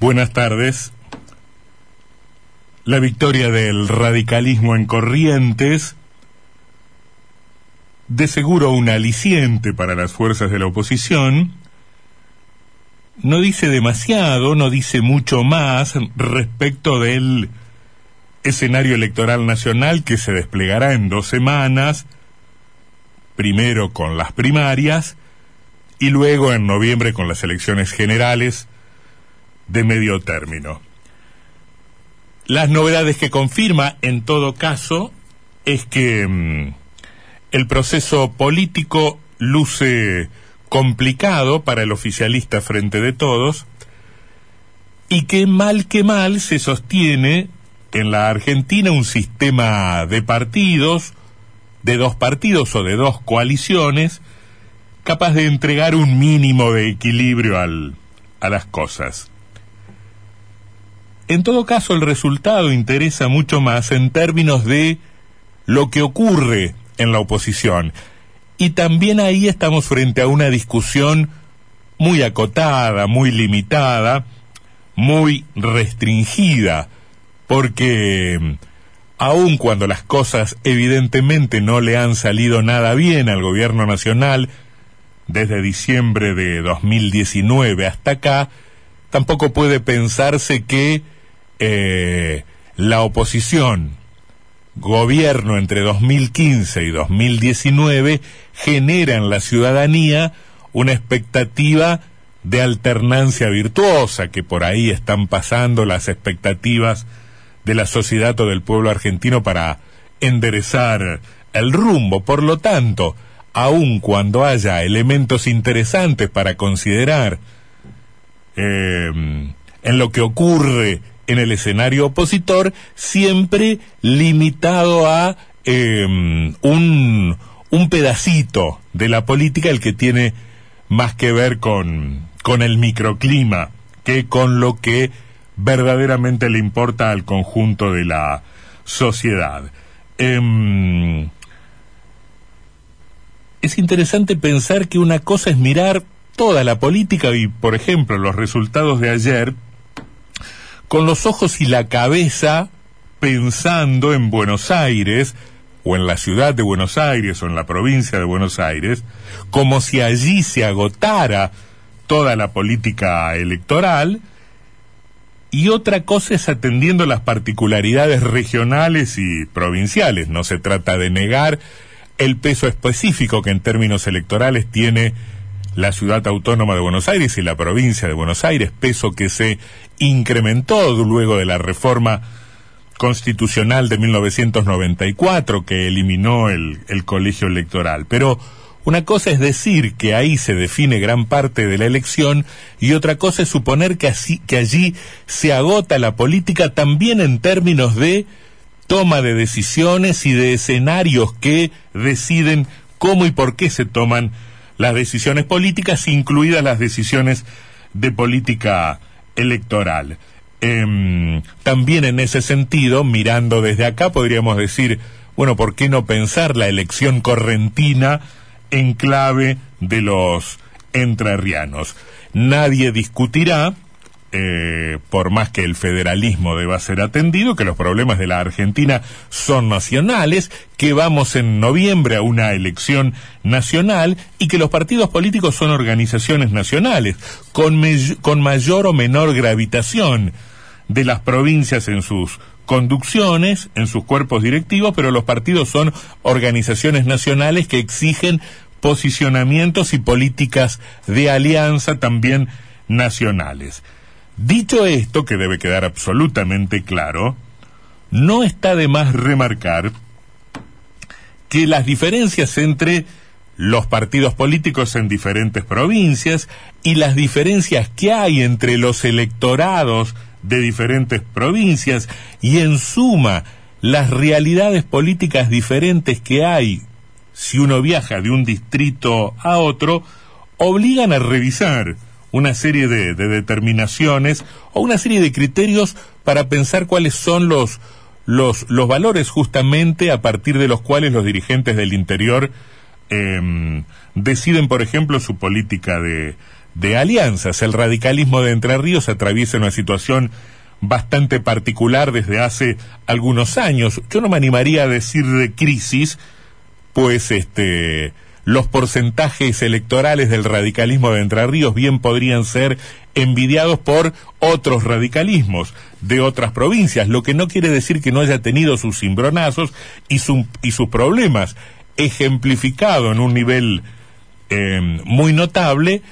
Buenas tardes. La victoria del radicalismo en Corrientes, de seguro un aliciente para las fuerzas de la oposición, no dice demasiado, no dice mucho más respecto del escenario electoral nacional que se desplegará en dos semanas, primero con las primarias y luego en noviembre con las elecciones generales de medio término. Las novedades que confirma, en todo caso, es que mm, el proceso político luce complicado para el oficialista frente de todos y que mal que mal se sostiene en la Argentina un sistema de partidos, de dos partidos o de dos coaliciones, capaz de entregar un mínimo de equilibrio a las cosas. En todo caso, el resultado interesa mucho más en términos de lo que ocurre en la oposición. Y también ahí estamos frente a una discusión muy acotada, muy limitada, muy restringida, porque aun cuando las cosas evidentemente no le han salido nada bien al gobierno nacional desde diciembre de 2019 hasta acá, tampoco puede pensarse que eh, la oposición, gobierno entre 2015 y 2019, genera en la ciudadanía una expectativa de alternancia virtuosa, que por ahí están pasando las expectativas de la sociedad o del pueblo argentino para enderezar el rumbo. Por lo tanto, aun cuando haya elementos interesantes para considerar eh, en lo que ocurre en el escenario opositor, siempre limitado a em, un, un pedacito de la política, el que tiene más que ver con, con el microclima que con lo que verdaderamente le importa al conjunto de la sociedad. Em, es interesante pensar que una cosa es mirar toda la política y, por ejemplo, los resultados de ayer con los ojos y la cabeza pensando en Buenos Aires, o en la ciudad de Buenos Aires, o en la provincia de Buenos Aires, como si allí se agotara toda la política electoral, y otra cosa es atendiendo las particularidades regionales y provinciales. No se trata de negar el peso específico que en términos electorales tiene la ciudad autónoma de Buenos Aires y la provincia de Buenos Aires, peso que se incrementó luego de la reforma constitucional de 1994 que eliminó el, el colegio electoral. Pero una cosa es decir que ahí se define gran parte de la elección y otra cosa es suponer que, así, que allí se agota la política también en términos de toma de decisiones y de escenarios que deciden cómo y por qué se toman las decisiones políticas, incluidas las decisiones de política electoral. Em, también en ese sentido, mirando desde acá, podríamos decir, bueno, ¿por qué no pensar la elección correntina en clave de los entrerrianos? Nadie discutirá eh, por más que el federalismo deba ser atendido, que los problemas de la Argentina son nacionales, que vamos en noviembre a una elección nacional y que los partidos políticos son organizaciones nacionales, con, con mayor o menor gravitación de las provincias en sus conducciones, en sus cuerpos directivos, pero los partidos son organizaciones nacionales que exigen posicionamientos y políticas de alianza también nacionales. Dicho esto, que debe quedar absolutamente claro, no está de más remarcar que las diferencias entre los partidos políticos en diferentes provincias y las diferencias que hay entre los electorados de diferentes provincias y en suma las realidades políticas diferentes que hay si uno viaja de un distrito a otro, obligan a revisar una serie de, determinaciones o una serie de criterios para pensar cuáles son los, los, los valores justamente a partir de los cuales los dirigentes del interior em, deciden, por ejemplo, su política de, de alianzas. El radicalismo de Entre Ríos atraviesa una situación bastante particular desde hace algunos años. Yo no me animaría a decir de crisis, pues este los porcentajes electorales del radicalismo de Entre Ríos bien podrían ser envidiados por otros radicalismos de otras provincias, lo que no quiere decir que no haya tenido sus cimbronazos y, y sus problemas, ejemplificado en un nivel eh, muy notable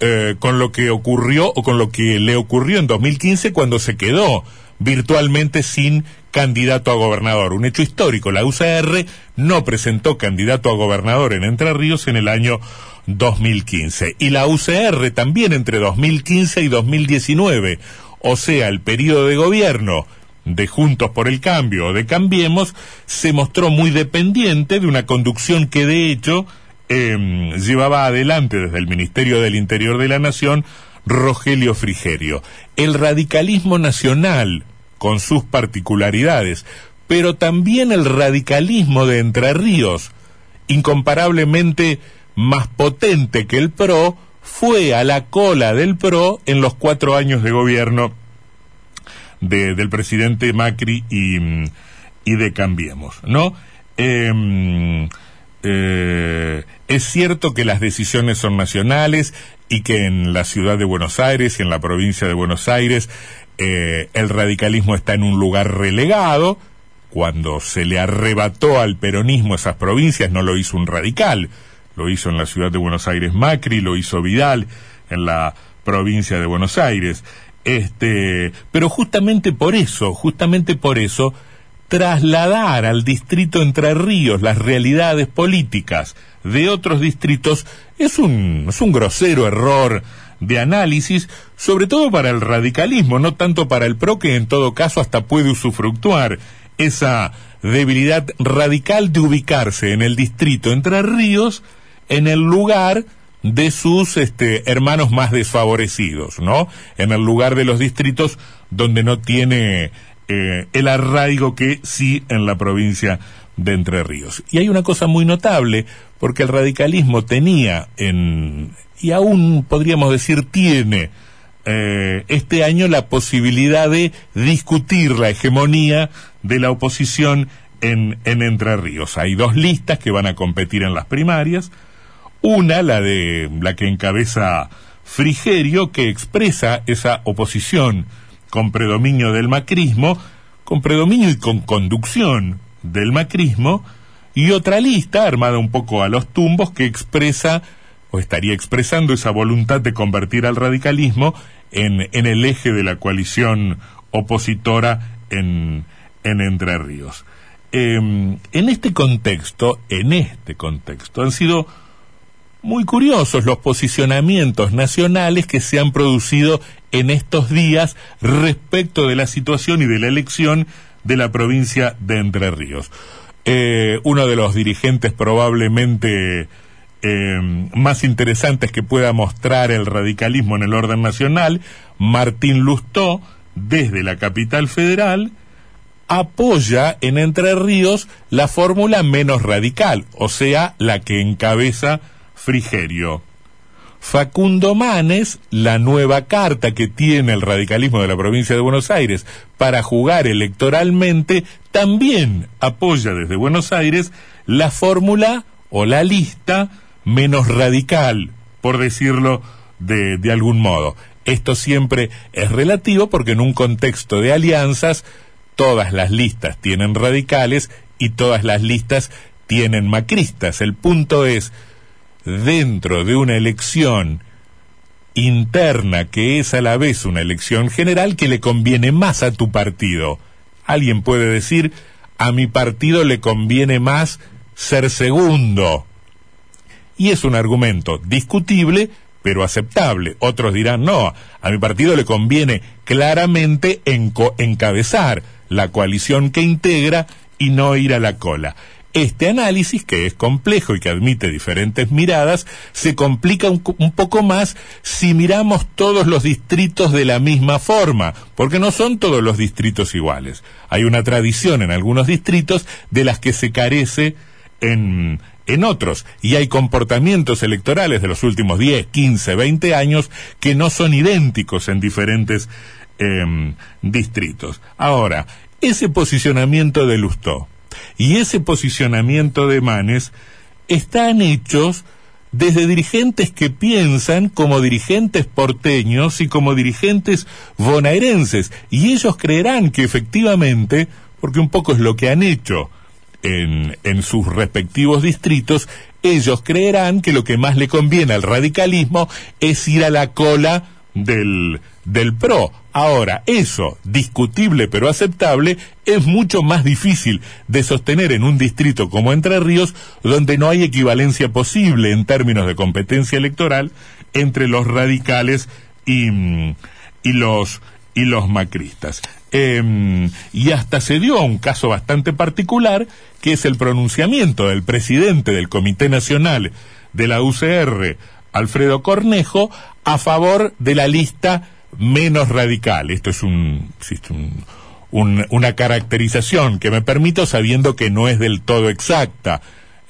eh, con lo que ocurrió o con lo que le ocurrió en 2015 cuando se quedó virtualmente sin candidato a gobernador. Un hecho histórico. La UCR no presentó candidato a gobernador en Entre Ríos en el año 2015. Y la UCR también entre 2015 y 2019, o sea, el periodo de gobierno de Juntos por el Cambio o de Cambiemos, se mostró muy dependiente de una conducción que de hecho eh, llevaba adelante desde el Ministerio del Interior de la Nación Rogelio Frigerio. El radicalismo nacional, con sus particularidades, pero también el radicalismo de Entre Ríos, incomparablemente más potente que el PRO, fue a la cola del PRO en los cuatro años de gobierno de, del presidente Macri y, de Cambiemos, ¿no? Eh, eh, es cierto que las decisiones son nacionales y que en la ciudad de Buenos Aires y en la provincia de Buenos Aires eh, el radicalismo está en un lugar relegado. Cuando se le arrebató al peronismo esas provincias no lo hizo un radical, lo hizo en la ciudad de Buenos Aires Macri, lo hizo Vidal en la provincia de Buenos Aires. Este, pero justamente por eso, justamente por eso, trasladar al distrito Entre Ríos las realidades políticas de otros distritos es un, es un grosero error de análisis, sobre todo para el radicalismo, no tanto para el PRO, que en todo caso hasta puede usufructuar esa debilidad radical de ubicarse en el distrito Entre Ríos, en el lugar de sus este, hermanos más desfavorecidos, ¿no? En el lugar de los distritos donde no tiene eh, el arraigo que sí en la provincia de Entre Ríos. Y hay una cosa muy notable, porque el radicalismo tenía en, y aún podríamos decir tiene, eh, este año la posibilidad de discutir la hegemonía de la oposición en, en Entre Ríos. Hay dos listas que van a competir en las primarias. Una, la de la que encabeza Frigerio, que expresa esa oposición con predominio del macrismo, con predominio y con conducción del macrismo, y otra lista, armada un poco a los tumbos, que expresa estaría expresando esa voluntad de convertir al radicalismo en, en el eje de la coalición opositora en, en Entre Ríos. Em, en este contexto, en este contexto, han sido muy curiosos los posicionamientos nacionales que se han producido en estos días respecto de la situación y de la elección de la provincia de Entre Ríos. Eh, uno de los dirigentes probablemente eh, más interesantes que pueda mostrar el radicalismo en el orden nacional, Martín Lustó, desde la capital federal, apoya en Entre Ríos la fórmula menos radical, o sea, la que encabeza Frigerio. Facundo Manes, la nueva carta que tiene el radicalismo de la provincia de Buenos Aires para jugar electoralmente, también apoya desde Buenos Aires la fórmula o la lista menos radical, por decirlo de, de algún modo. Esto siempre es relativo porque en un contexto de alianzas todas las listas tienen radicales y todas las listas tienen macristas. El punto es dentro de una elección interna que es a la vez una elección general que le conviene más a tu partido. Alguien puede decir, a mi partido le conviene más ser segundo. Y es un argumento discutible, pero aceptable. Otros dirán, no, a mi partido le conviene claramente encabezar la coalición que integra y no ir a la cola. Este análisis, que es complejo y que admite diferentes miradas, se complica un, poco más si miramos todos los distritos de la misma forma, porque no son todos los distritos iguales. Hay una tradición en algunos distritos de las que se carece en, en otros. Y hay comportamientos electorales de los últimos 10, 15, 20 años que no son idénticos en diferentes em, distritos. Ahora, ese posicionamiento de Lustó y ese posicionamiento de Manes están hechos desde dirigentes que piensan como dirigentes porteños y como dirigentes bonaerenses. Y ellos creerán que efectivamente, porque un poco es lo que han hecho en, en sus respectivos distritos, ellos creerán que lo que más le conviene al radicalismo es ir a la cola del, del PRO. Ahora, eso, discutible pero aceptable, es mucho más difícil de sostener en un distrito como Entre Ríos, donde no hay equivalencia posible en términos de competencia electoral entre los radicales y, y los y los macristas. Em, y hasta se dio un caso bastante particular, que es el pronunciamiento del presidente del Comité Nacional de la UCR, Alfredo Cornejo, a favor de la lista menos radical. Esto es un, una caracterización que me permito sabiendo que no es del todo exacta.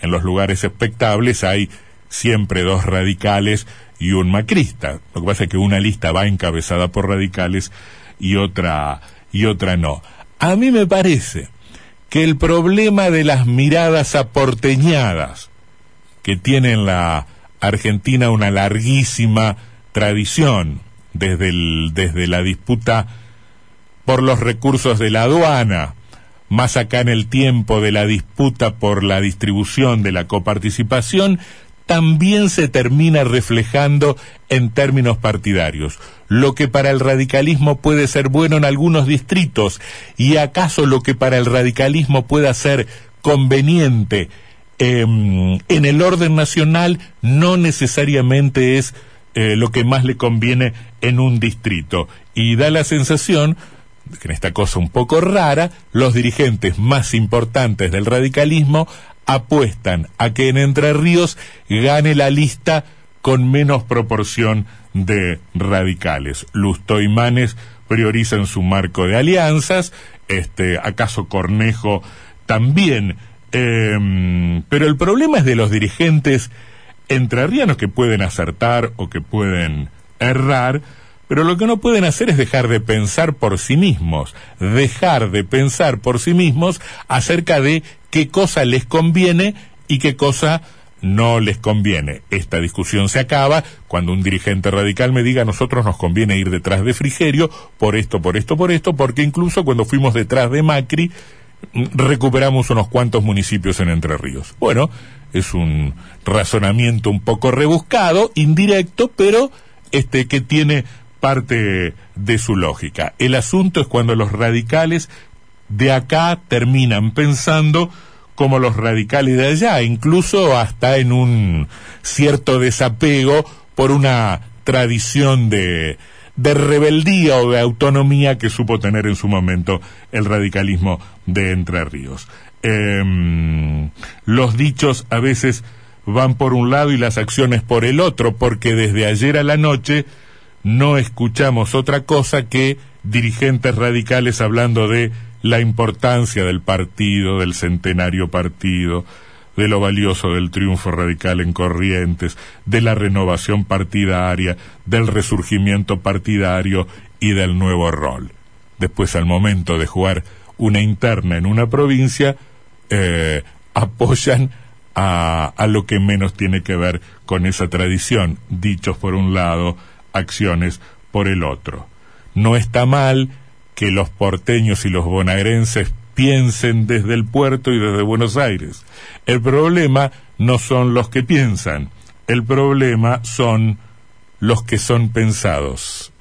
En los lugares expectables hay siempre dos radicales y un macrista. Lo que pasa es que una lista va encabezada por radicales y otra y otra no. A mí me parece que el problema de las miradas aporteñadas que tiene en la Argentina una larguísima tradición desde, el, desde la disputa por los recursos de la aduana, más acá en el tiempo de la disputa por la distribución de la coparticipación, también se termina reflejando en términos partidarios. Lo que para el radicalismo puede ser bueno en algunos distritos y acaso lo que para el radicalismo pueda ser conveniente em, en el orden nacional no necesariamente es eh, lo que más le conviene en un distrito. Y da la sensación que en esta cosa un poco rara, los dirigentes más importantes del radicalismo apuestan a que en Entre Ríos gane la lista con menos proporción de radicales. Lusto y Manes priorizan su marco de alianzas, este, acaso Cornejo también. Em, pero el problema es de los dirigentes entrerrianos que pueden acertar o que pueden errar, pero lo que no pueden hacer es dejar de pensar por sí mismos, dejar de pensar por sí mismos acerca de qué cosa les conviene y qué cosa no les conviene. Esta discusión se acaba cuando un dirigente radical me diga a nosotros nos conviene ir detrás de Frigerio por esto, por esto, por esto, porque incluso cuando fuimos detrás de Macri recuperamos unos cuantos municipios en Entre Ríos. Bueno, es un razonamiento un poco rebuscado, indirecto, pero este que tiene parte de su lógica. El asunto es cuando los radicales de acá terminan pensando como los radicales de allá, incluso hasta en un cierto desapego por una tradición de, de rebeldía o de autonomía que supo tener en su momento el radicalismo de Entre Ríos. Em, los dichos a veces van por un lado y las acciones por el otro, porque desde ayer a la noche no escuchamos otra cosa que dirigentes radicales hablando de la importancia del partido, del centenario partido, de lo valioso del triunfo radical en Corrientes, de la renovación partidaria, del resurgimiento partidario y del nuevo rol. Después, al momento de jugar una interna en una provincia, eh, apoyan a, a lo que menos tiene que ver con esa tradición, dichos por un lado, acciones por el otro. No está mal que los porteños y los bonaerenses piensen desde el puerto y desde Buenos Aires. El problema no son los que piensan, el problema son los que son pensados.